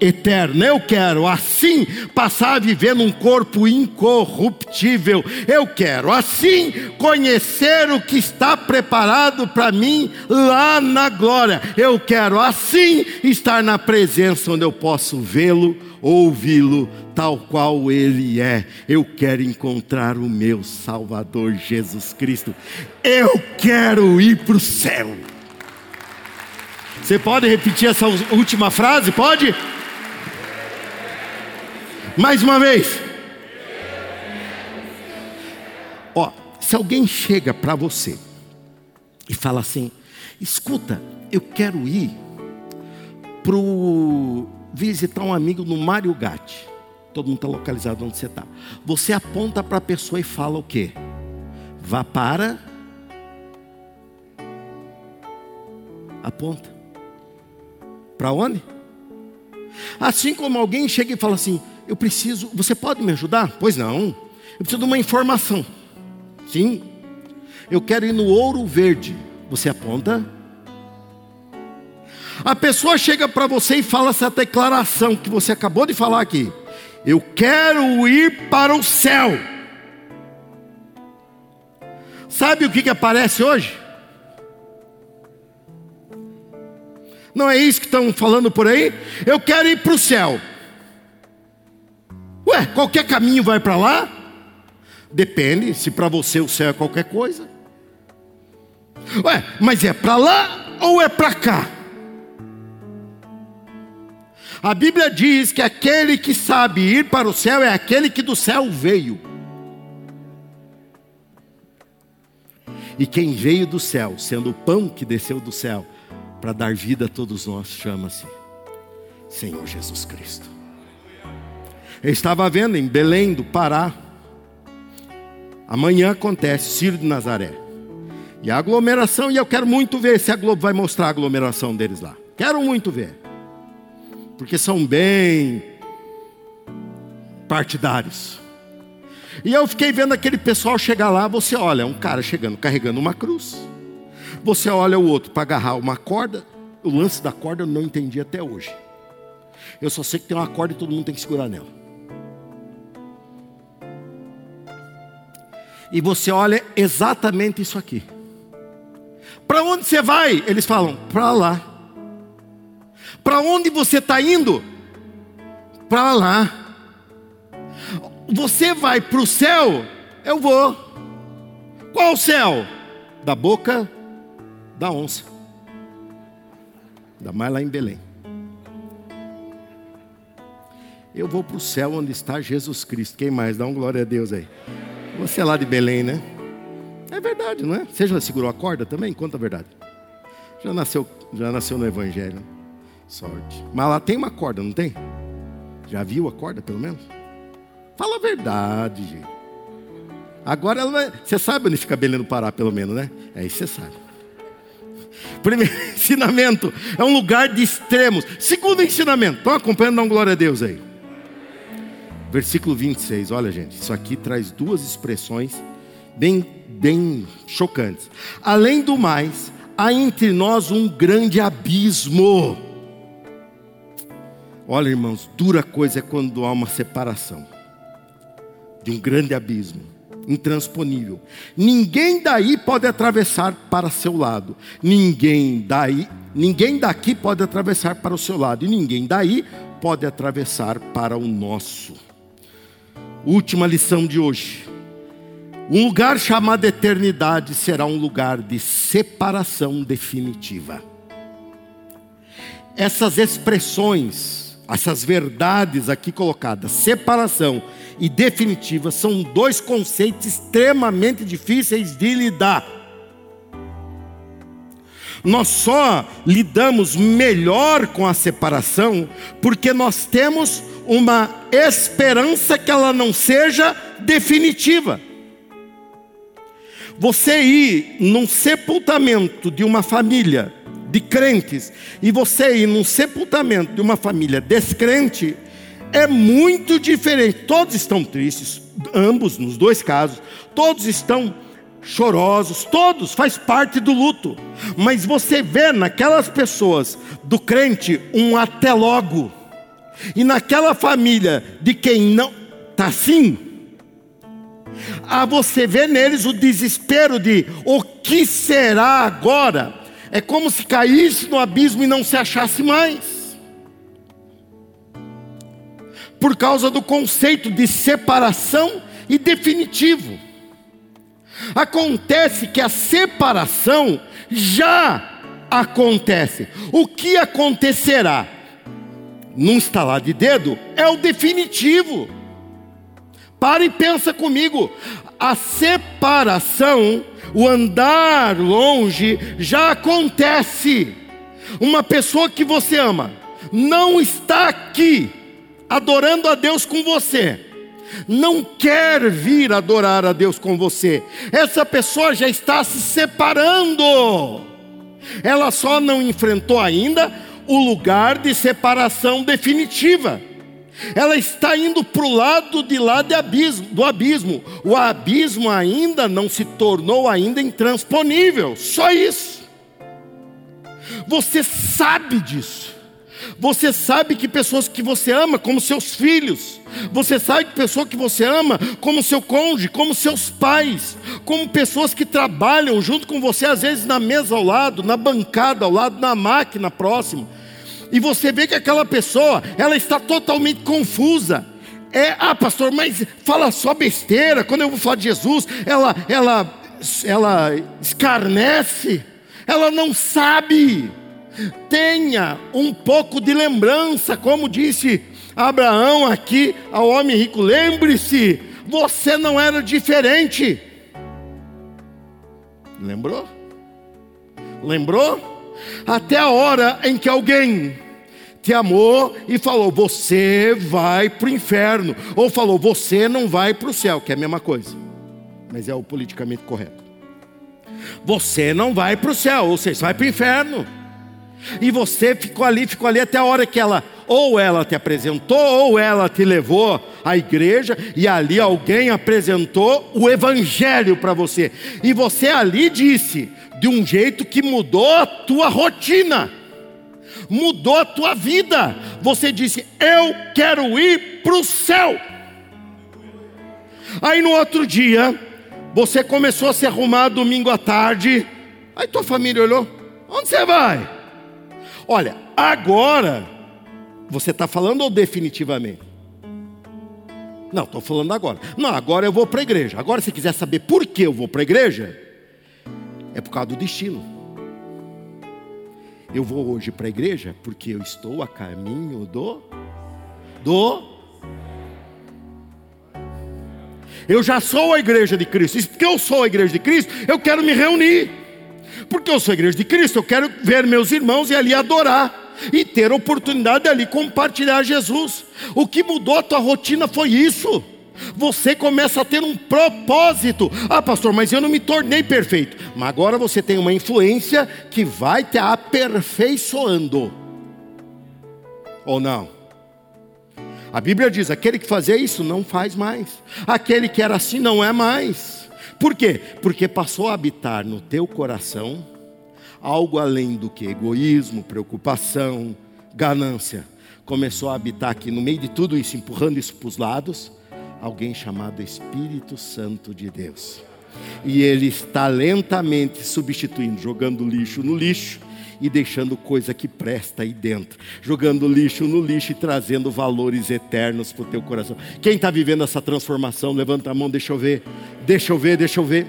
eterna. Eu quero assim passar a viver num corpo incorruptível. Eu quero assim conhecer o que está preparado para mim lá na glória. Eu quero assim estar na presença onde eu posso vê-lo, ouvi-lo tal qual ele é. Eu quero encontrar o meu Salvador Jesus Cristo. Eu quero ir para o céu. Você pode repetir essa última frase? Pode? Mais uma vez. Ó, se alguém chega para você e fala assim: escuta, eu quero ir para visitar um amigo no Mário Gatti. Todo mundo está localizado onde você está. Você aponta para a pessoa e fala o quê? Vá para. Aponta. Para onde? Assim como alguém chega e fala assim: Eu preciso, você pode me ajudar? Pois não. Eu preciso de uma informação. Sim. Eu quero ir no ouro verde. Você aponta. A pessoa chega para você e fala essa declaração que você acabou de falar aqui. Eu quero ir para o céu. Sabe o que, que aparece hoje? Não é isso que estão falando por aí? Eu quero ir para o céu. Ué, qualquer caminho vai para lá? Depende, se para você o céu é qualquer coisa. Ué, mas é para lá ou é para cá? A Bíblia diz que aquele que sabe ir para o céu é aquele que do céu veio. E quem veio do céu, sendo o pão que desceu do céu, para dar vida a todos nós, chama-se Senhor Jesus Cristo. Eu estava vendo em Belém do Pará. Amanhã acontece Ciro de Nazaré. E a aglomeração, e eu quero muito ver se a Globo vai mostrar a aglomeração deles lá. Quero muito ver. Porque são bem partidários. E eu fiquei vendo aquele pessoal chegar lá, você olha, um cara chegando carregando uma cruz. Você olha o outro para agarrar uma corda. O lance da corda eu não entendi até hoje. Eu só sei que tem uma corda e todo mundo tem que segurar nela. E você olha exatamente isso aqui. Para onde você vai? Eles falam, para lá. Para onde você está indo? Para lá. Você vai para o céu? Eu vou. Qual céu? Da boca da onça. Ainda mais lá em Belém. Eu vou para o céu onde está Jesus Cristo. Quem mais? Dá um glória a Deus aí. Você é lá de Belém, né? É verdade, não é? Você já segurou a corda também? Conta a verdade. Já nasceu, já nasceu no Evangelho. Sorte. Mas lá tem uma corda, não tem? Já viu a corda, pelo menos? Fala a verdade, gente. Agora ela vai... Você sabe onde fica Belém no Pará, pelo menos, né? É isso você sabe. Primeiro ensinamento, é um lugar de extremos. Segundo ensinamento, estão acompanhando? Dá um glória a Deus aí. Versículo 26, olha gente, isso aqui traz duas expressões bem, bem chocantes. Além do mais, há entre nós um grande abismo. Olha, irmãos, dura coisa é quando há uma separação de um grande abismo intransponível. Ninguém daí pode atravessar para seu lado. Ninguém daí, ninguém daqui pode atravessar para o seu lado e ninguém daí pode atravessar para o nosso. Última lição de hoje. Um lugar chamado eternidade será um lugar de separação definitiva. Essas expressões, essas verdades aqui colocadas, separação e definitiva são dois conceitos extremamente difíceis de lidar. Nós só lidamos melhor com a separação porque nós temos uma esperança que ela não seja definitiva. Você ir num sepultamento de uma família de crentes e você ir num sepultamento de uma família descrente, é muito diferente. Todos estão tristes, ambos, nos dois casos, todos estão chorosos, todos faz parte do luto. Mas você vê naquelas pessoas do crente um até logo. E naquela família de quem não tá assim, a você vê neles o desespero de o que será agora? É como se caísse no abismo e não se achasse mais por causa do conceito de separação e definitivo. Acontece que a separação já acontece. O que acontecerá? Num estalar de dedo é o definitivo. Para e pensa comigo. A separação, o andar longe, já acontece. Uma pessoa que você ama, não está aqui adorando a Deus com você, não quer vir adorar a Deus com você, essa pessoa já está se separando, ela só não enfrentou ainda o lugar de separação definitiva. Ela está indo para o lado de lá de abismo, do abismo. O abismo ainda não se tornou ainda intransponível. Só isso. Você sabe disso. Você sabe que pessoas que você ama, como seus filhos, você sabe que pessoa que você ama, como seu cônjuge, como seus pais, como pessoas que trabalham junto com você, às vezes na mesa ao lado, na bancada ao lado, na máquina próximo. E você vê que aquela pessoa, ela está totalmente confusa. É, ah, pastor, mas fala só besteira. Quando eu vou falar de Jesus, ela, ela, ela escarnece. Ela não sabe. Tenha um pouco de lembrança, como disse Abraão aqui ao homem rico. Lembre-se, você não era diferente. Lembrou? Lembrou? Até a hora em que alguém te amou e falou: Você vai para o inferno. Ou falou: Você não vai para o céu, que é a mesma coisa, mas é o politicamente correto. Você não vai para o céu, ou seja, vai para o inferno. E você ficou ali, ficou ali até a hora que ela, ou ela te apresentou, ou ela te levou à igreja, e ali alguém apresentou o evangelho para você. E você ali disse: de um jeito que mudou a tua rotina, mudou a tua vida. Você disse: Eu quero ir para o céu. Aí no outro dia, você começou a se arrumar domingo à tarde. Aí tua família olhou: Onde você vai? Olha, agora, você está falando ou definitivamente? Não, estou falando agora. Não, agora eu vou para a igreja. Agora, se quiser saber por que eu vou para a igreja, é por causa do destino. Eu vou hoje para a igreja porque eu estou a caminho do do Eu já sou a igreja de Cristo. E porque eu sou a igreja de Cristo, eu quero me reunir. Porque eu sou igreja de Cristo, eu quero ver meus irmãos e ali adorar e ter oportunidade de ali compartilhar Jesus. O que mudou a tua rotina foi isso você começa a ter um propósito. Ah, pastor, mas eu não me tornei perfeito. Mas agora você tem uma influência que vai te aperfeiçoando. Ou não? A Bíblia diz: aquele que fazia isso não faz mais, aquele que era assim não é mais. Por quê? Porque passou a habitar no teu coração algo além do que egoísmo, preocupação, ganância. Começou a habitar aqui no meio de tudo isso, empurrando isso para os lados alguém chamado Espírito Santo de Deus. E ele está lentamente substituindo, jogando lixo no lixo e deixando coisa que presta aí dentro, jogando lixo no lixo e trazendo valores eternos para o teu coração. Quem está vivendo essa transformação, levanta a mão, deixa eu ver, deixa eu ver, deixa eu ver.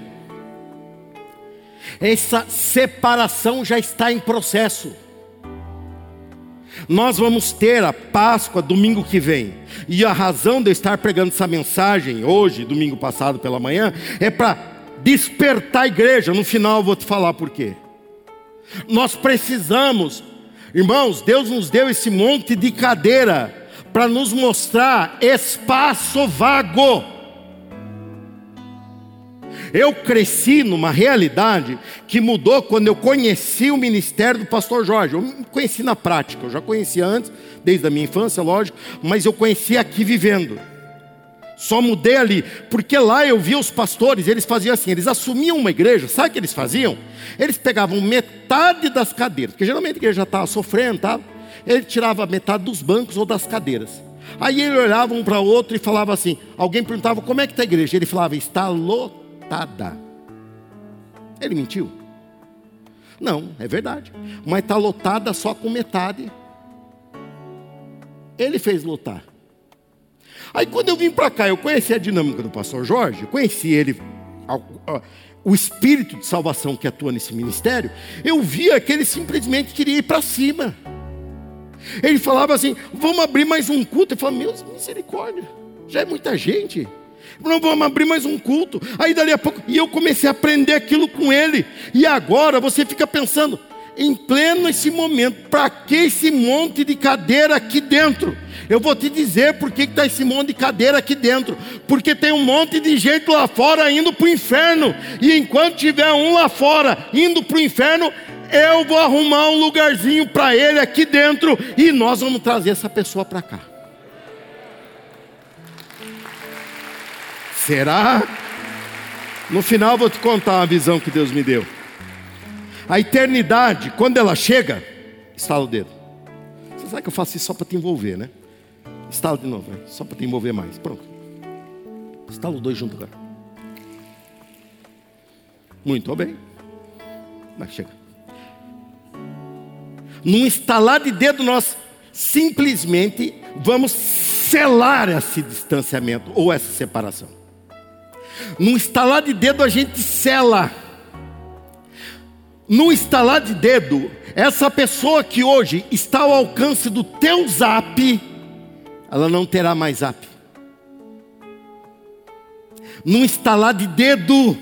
Essa separação já está em processo. Nós vamos ter a Páscoa domingo que vem. E a razão de eu estar pregando essa mensagem hoje, domingo passado pela manhã, é para despertar a igreja. No final eu vou te falar por quê. Nós precisamos, irmãos, Deus nos deu esse monte de cadeira para nos mostrar espaço vago. Eu cresci numa realidade que mudou quando eu conheci o ministério do pastor Jorge. Eu conheci na prática, eu já conhecia antes, desde a minha infância, lógico, mas eu conheci aqui vivendo. Só mudei ali, porque lá eu via os pastores, eles faziam assim, eles assumiam uma igreja, sabe o que eles faziam? Eles pegavam metade das cadeiras, porque geralmente a igreja estava sofrendo, tá? ele tirava metade dos bancos ou das cadeiras. Aí ele olhava um para o outro e falava assim: alguém perguntava como é que está a igreja? Ele falava: está lotada. Ele mentiu? Não, é verdade. Mas está lotada só com metade. Ele fez lotar. Aí quando eu vim para cá, eu conheci a dinâmica do pastor Jorge, conheci ele, o espírito de salvação que atua nesse ministério, eu via que ele simplesmente queria ir para cima. Ele falava assim: vamos abrir mais um culto. Eu falava, meu misericórdia, já é muita gente. Não vamos abrir mais um culto. Aí dali a pouco, e eu comecei a aprender aquilo com ele. E agora você fica pensando, em pleno esse momento, para que esse monte de cadeira aqui dentro? Eu vou te dizer por que está esse monte de cadeira aqui dentro. Porque tem um monte de gente lá fora indo para o inferno. E enquanto tiver um lá fora indo para o inferno, eu vou arrumar um lugarzinho para ele aqui dentro. E nós vamos trazer essa pessoa para cá. Será? No final vou te contar uma visão que Deus me deu. A eternidade, quando ela chega, estala o dedo. Você sabe que eu faço isso só para te envolver, né? Estala de novo, né? só para te envolver mais. Pronto. Estala os dois juntos agora. Muito bem. Mas chega. Num estalar de dedo, nós simplesmente vamos selar esse distanciamento ou essa separação. Num estalar de dedo, a gente sela. Num estalar de dedo, essa pessoa que hoje está ao alcance do teu zap, ela não terá mais zap. Num estalar de dedo,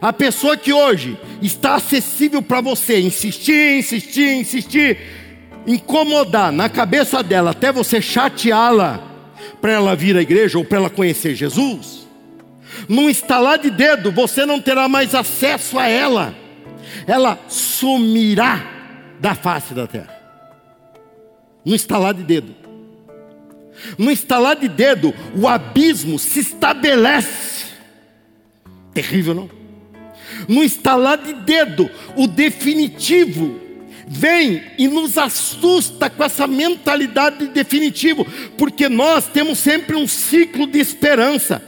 a pessoa que hoje está acessível para você, insistir, insistir, insistir, incomodar na cabeça dela até você chateá-la para ela vir à igreja ou para ela conhecer Jesus. Num estalar de dedo, você não terá mais acesso a ela. Ela sumirá da face da terra. Num estalar de dedo. No estalar de dedo, o abismo se estabelece. Terrível, não? No estalar de dedo, o definitivo vem e nos assusta com essa mentalidade de definitivo, porque nós temos sempre um ciclo de esperança.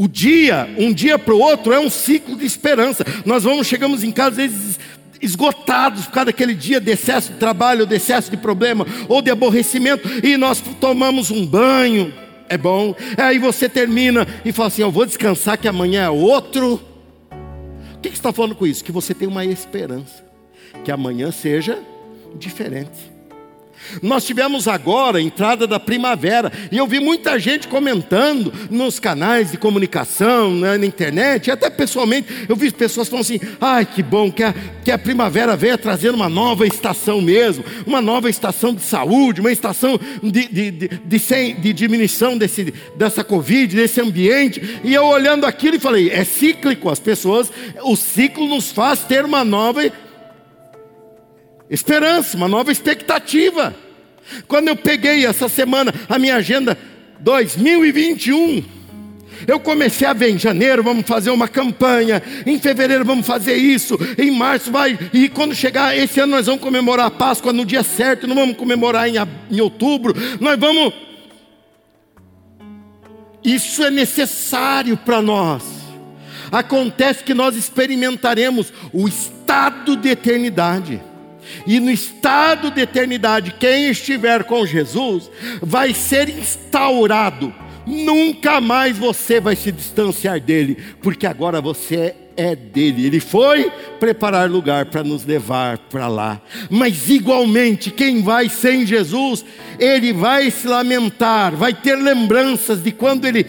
O dia, um dia para o outro, é um ciclo de esperança. Nós vamos, chegamos em casa, às vezes, esgotados por causa daquele dia de excesso de trabalho, de excesso de problema, ou de aborrecimento, e nós tomamos um banho, é bom. Aí você termina e fala assim: Eu vou descansar que amanhã é outro. O que, que você está falando com isso? Que você tem uma esperança, que amanhã seja diferente. Nós tivemos agora a entrada da primavera, e eu vi muita gente comentando nos canais de comunicação, né, na internet, até pessoalmente, eu vi pessoas falando assim: ai que bom que a, que a primavera veio trazendo uma nova estação mesmo, uma nova estação de saúde, uma estação de, de, de, de, de diminuição desse, dessa Covid, desse ambiente, e eu olhando aquilo e falei: é cíclico, as pessoas, o ciclo nos faz ter uma nova esperança, uma nova expectativa. Quando eu peguei essa semana a minha agenda 2021, eu comecei a ver em janeiro vamos fazer uma campanha, em fevereiro vamos fazer isso, em março vai, e quando chegar esse ano nós vamos comemorar a Páscoa no dia certo, não vamos comemorar em, em outubro, nós vamos. Isso é necessário para nós. Acontece que nós experimentaremos o estado de eternidade. E no estado de eternidade, quem estiver com Jesus vai ser instaurado. Nunca mais você vai se distanciar dele, porque agora você é dele. Ele foi preparar lugar para nos levar para lá. Mas igualmente, quem vai sem Jesus, ele vai se lamentar, vai ter lembranças de quando ele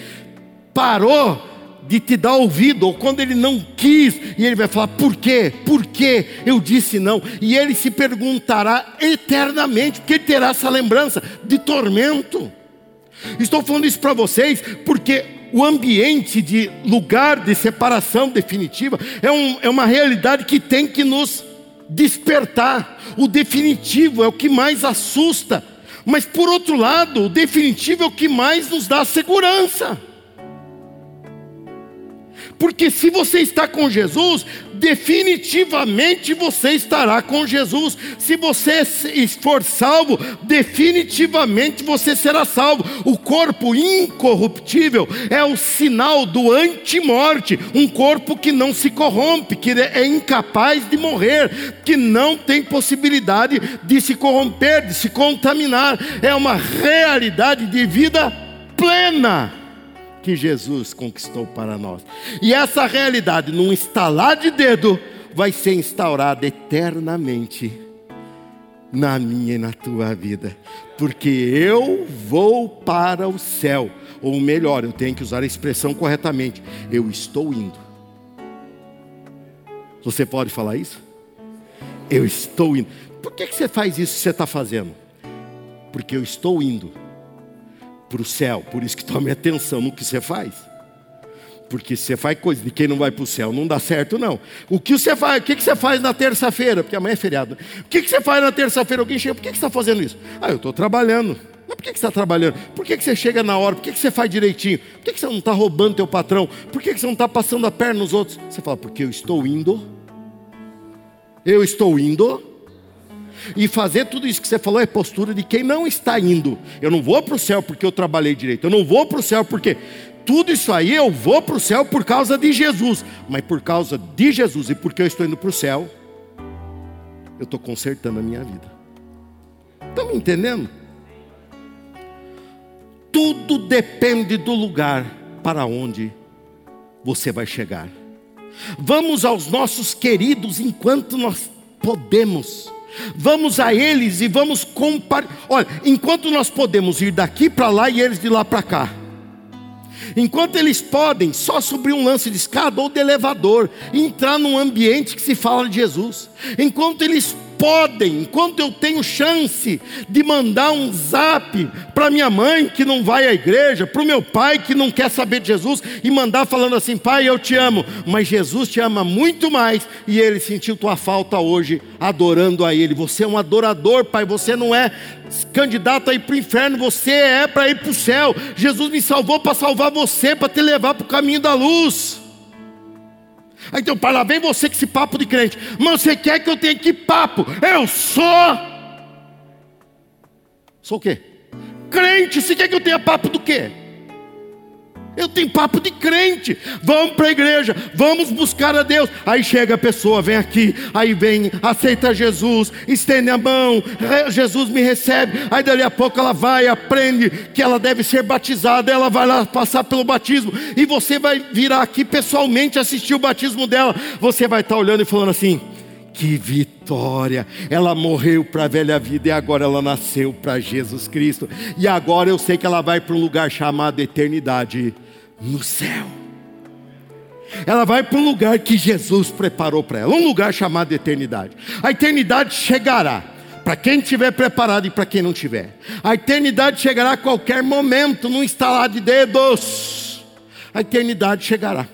parou de te dar ouvido, ou quando ele não quis, e ele vai falar: por quê? Por quê? Eu disse não. E ele se perguntará eternamente, porque ele terá essa lembrança de tormento. Estou falando isso para vocês porque o ambiente de lugar de separação definitiva é, um, é uma realidade que tem que nos despertar. O definitivo é o que mais assusta, mas por outro lado, o definitivo é o que mais nos dá segurança. Porque se você está com Jesus, definitivamente você estará com Jesus. Se você for salvo, definitivamente você será salvo. O corpo incorruptível é o sinal do antimorte, um corpo que não se corrompe, que é incapaz de morrer, que não tem possibilidade de se corromper, de se contaminar. É uma realidade de vida plena que Jesus conquistou para nós. E essa realidade, num estalar de dedo, vai ser instaurada eternamente na minha e na tua vida, porque eu vou para o céu, ou melhor, eu tenho que usar a expressão corretamente: eu estou indo. Você pode falar isso? eu estou indo. Por que, que você faz isso que você está fazendo? Porque eu estou indo para o céu. Por isso que tome atenção no que você faz. Porque você faz coisa de quem não vai para o céu, não dá certo, não. O que você faz? O que você faz na terça-feira? Porque amanhã é feriado. O que você faz na terça-feira? Alguém chega, por que você está fazendo isso? Ah, eu estou trabalhando. Mas por que você está trabalhando? Por que você chega na hora? Por que você faz direitinho? Por que você não está roubando teu patrão? Por que você não está passando a perna nos outros? Você fala, porque eu estou indo. Eu estou indo. E fazer tudo isso que você falou é postura de quem não está indo. Eu não vou para o céu porque eu trabalhei direito. Eu não vou para o céu porque tudo isso aí eu vou para o céu por causa de Jesus. Mas por causa de Jesus e porque eu estou indo para o céu, eu estou consertando a minha vida. Estão me entendendo? Tudo depende do lugar para onde você vai chegar. Vamos aos nossos queridos enquanto nós podemos. Vamos a eles e vamos comparar. Olha, enquanto nós podemos ir daqui para lá e eles de lá para cá. Enquanto eles podem só subir um lance de escada ou de elevador, entrar num ambiente que se fala de Jesus. Enquanto eles podem, enquanto eu tenho chance de mandar um zap para minha mãe que não vai à igreja, para o meu pai que não quer saber de Jesus e mandar falando assim: Pai, eu te amo, mas Jesus te ama muito mais e ele sentiu tua falta hoje adorando a Ele. Você é um adorador, Pai, você não é candidato a ir para o inferno, você é para ir para o céu. Jesus me salvou para salvar você, para te levar para o caminho da luz. Aí então, para lá vem você com esse papo de crente. Mas você quer que eu tenha que papo? Eu sou. Sou o quê? Crente. Você quer que eu tenha papo do quê? Eu tenho papo de crente. Vamos para a igreja, vamos buscar a Deus. Aí chega a pessoa, vem aqui, aí vem, aceita Jesus, estende a mão, Jesus me recebe. Aí dali a pouco ela vai, aprende que ela deve ser batizada, ela vai lá passar pelo batismo, e você vai virar aqui pessoalmente assistir o batismo dela. Você vai estar olhando e falando assim: que vitória! Ela morreu para a velha vida e agora ela nasceu para Jesus Cristo. E agora eu sei que ela vai para um lugar chamado eternidade no céu. Ela vai para um lugar que Jesus preparou para ela, um lugar chamado eternidade. A eternidade chegará para quem estiver preparado e para quem não tiver. A eternidade chegará a qualquer momento, num estalar de dedos. A eternidade chegará.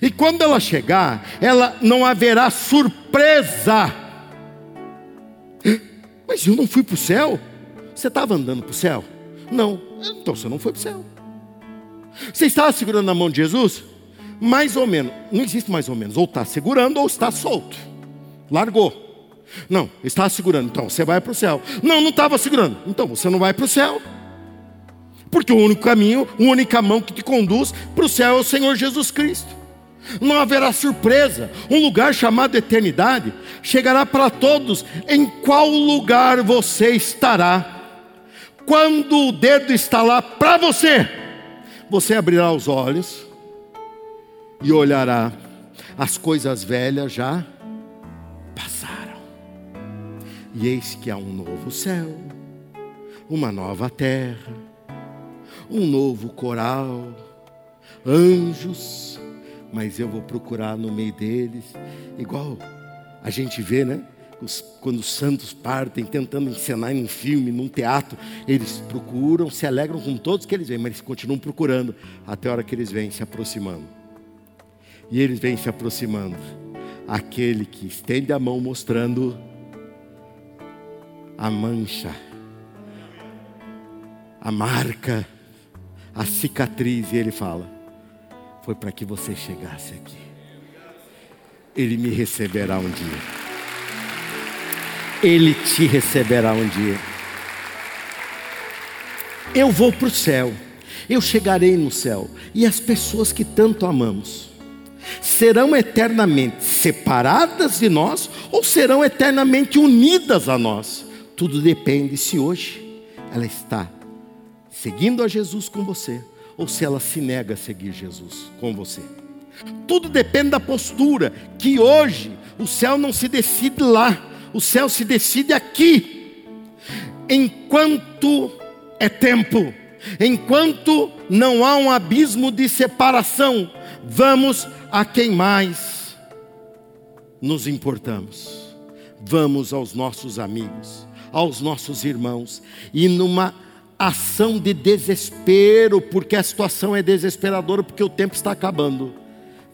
E quando ela chegar, ela não haverá surpresa. Mas eu não fui para o céu? Você estava andando para o céu? Não. Então você não foi para o céu. Você estava segurando na mão de Jesus? Mais ou menos. Não existe mais ou menos. Ou está segurando ou está solto. Largou. Não, estava segurando. Então você vai para o céu. Não, não estava segurando. Então você não vai para o céu. Porque o único caminho, a única mão que te conduz para o céu é o Senhor Jesus Cristo. Não haverá surpresa. Um lugar chamado eternidade chegará para todos. Em qual lugar você estará? Quando o dedo está lá para você você abrirá os olhos e olhará, as coisas velhas já passaram, e eis que há um novo céu, uma nova terra, um novo coral, anjos, mas eu vou procurar no meio deles, igual a gente vê, né? quando os santos partem tentando encenar em um filme, num teatro, eles procuram, se alegram com todos que eles veem, mas eles continuam procurando até a hora que eles vêm se aproximando. E eles vêm se aproximando. Aquele que estende a mão mostrando a mancha, a marca, a cicatriz, e ele fala: Foi para que você chegasse aqui. Ele me receberá um dia. Ele te receberá um dia. Eu vou para o céu, eu chegarei no céu, e as pessoas que tanto amamos serão eternamente separadas de nós ou serão eternamente unidas a nós. Tudo depende se hoje ela está seguindo a Jesus com você ou se ela se nega a seguir Jesus com você. Tudo depende da postura, que hoje o céu não se decide lá, o céu se decide aqui. Enquanto é tempo, enquanto não há um abismo de separação, vamos a quem mais nos importamos. vamos aos nossos amigos, aos nossos irmãos, e numa ação de desespero, porque a situação é desesperadora, porque o tempo está acabando.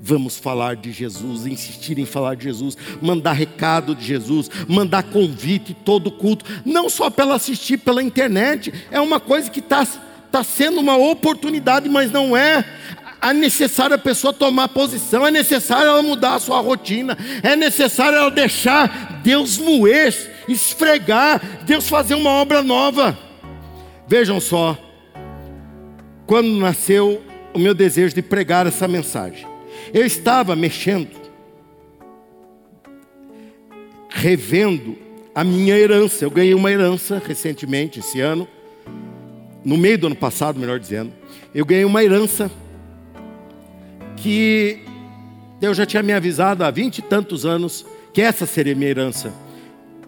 Vamos falar de Jesus, insistir em falar de Jesus, mandar recado de Jesus, mandar convite todo culto, não só pela assistir pela internet, é uma coisa que está tá sendo uma oportunidade, mas não é é necessário a pessoa tomar posição, é necessário ela mudar a sua rotina, é necessário ela deixar Deus moer, esfregar, Deus fazer uma obra nova. Vejam só, quando nasceu o meu desejo de pregar essa mensagem, eu estava mexendo, revendo a minha herança. Eu ganhei uma herança recentemente, esse ano, no meio do ano passado, melhor dizendo. Eu ganhei uma herança que Deus já tinha me avisado há vinte e tantos anos que essa seria minha herança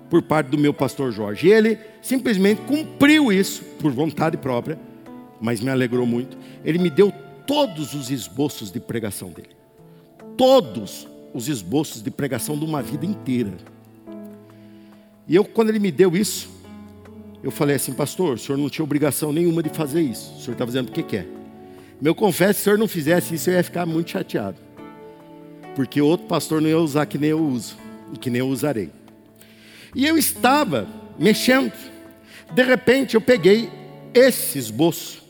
por parte do meu pastor Jorge. E ele simplesmente cumpriu isso por vontade própria, mas me alegrou muito. Ele me deu todos os esboços de pregação dele. Todos os esboços de pregação de uma vida inteira. E eu, quando ele me deu isso, eu falei assim, pastor, o senhor não tinha obrigação nenhuma de fazer isso. O senhor está fazendo porque quer. Meu confesso, se o senhor não fizesse isso, eu ia ficar muito chateado. Porque outro pastor não ia usar que nem eu uso, e que nem eu usarei. E eu estava mexendo. De repente eu peguei esse esboço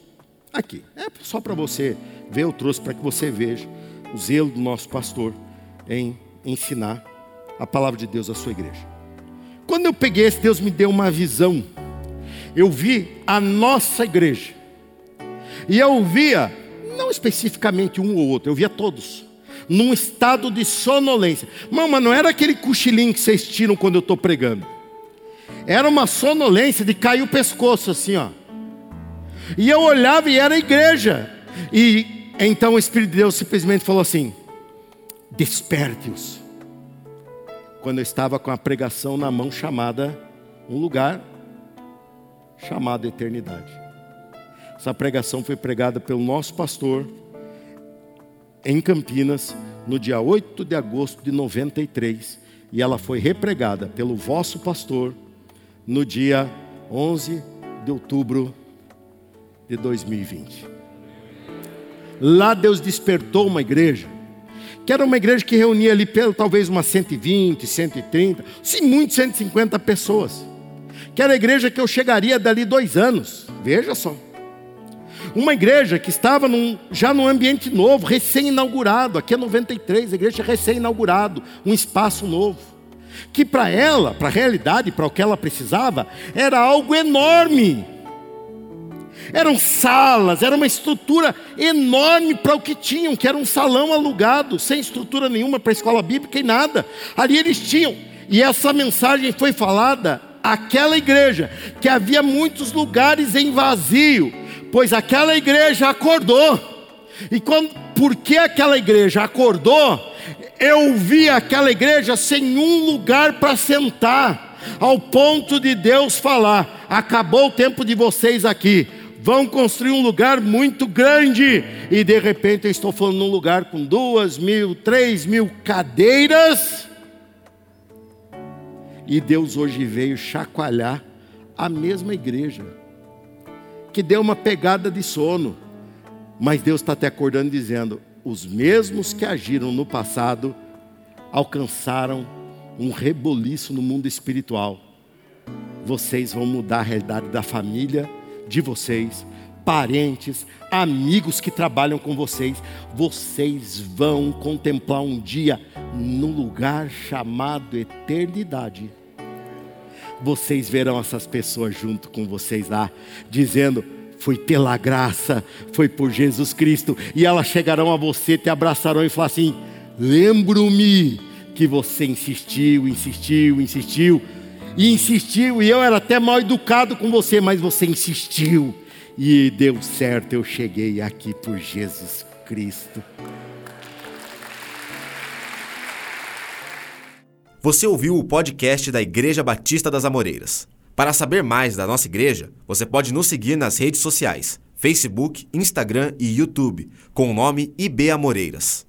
aqui. É só para você ver, eu trouxe para que você veja o zelo do nosso pastor em ensinar a palavra de Deus à sua igreja. Quando eu peguei esse, Deus me deu uma visão. Eu vi a nossa igreja e eu via, não especificamente um ou outro, eu via todos, num estado de sonolência. Mama, não era aquele cochilinho que vocês tiram quando eu estou pregando. Era uma sonolência de cair o pescoço, assim, ó. E eu olhava e era a igreja. E então o Espírito de Deus simplesmente falou assim: desperte-os. Quando eu estava com a pregação na mão chamada um lugar chamado eternidade. Essa pregação foi pregada pelo nosso pastor em Campinas no dia 8 de agosto de 93 e ela foi repregada pelo vosso pastor no dia 11 de outubro de 2020. Lá Deus despertou uma igreja, que era uma igreja que reunia ali pelo, talvez umas 120, 130, se muito 150 pessoas. Que era a igreja que eu chegaria dali dois anos. Veja só. Uma igreja que estava num, já num ambiente novo, recém-inaugurado. Aqui é 93, a igreja recém-inaugurado, um espaço novo. Que para ela, para a realidade, para o que ela precisava, era algo enorme. Eram salas, era uma estrutura enorme para o que tinham, que era um salão alugado, sem estrutura nenhuma para a escola bíblica e nada. Ali eles tinham, e essa mensagem foi falada àquela igreja, que havia muitos lugares em vazio pois aquela igreja acordou. E quando, porque aquela igreja acordou, eu vi aquela igreja sem um lugar para sentar, ao ponto de Deus falar: acabou o tempo de vocês aqui, vão construir um lugar muito grande, e de repente eu estou falando num lugar com duas mil, três mil cadeiras, e Deus hoje veio chacoalhar a mesma igreja que deu uma pegada de sono. Mas Deus está te acordando dizendo: os mesmos que agiram no passado alcançaram um reboliço no mundo espiritual. Vocês vão mudar a realidade da família de vocês, parentes, amigos que trabalham com vocês. Vocês vão contemplar um dia no lugar chamado eternidade vocês verão essas pessoas junto com vocês lá, dizendo: Foi pela graça, foi por Jesus Cristo, e elas chegarão a você, te abraçarão e falar assim: Lembro-me que você insistiu, insistiu, insistiu, e insistiu, e eu era até mal educado com você, mas você insistiu, e deu certo, eu cheguei aqui por Jesus Cristo. Você ouviu o podcast da Igreja Batista das Amoreiras. Para saber mais da nossa igreja, você pode nos seguir nas redes sociais: Facebook, Instagram e YouTube, com o nome IB Amoreiras.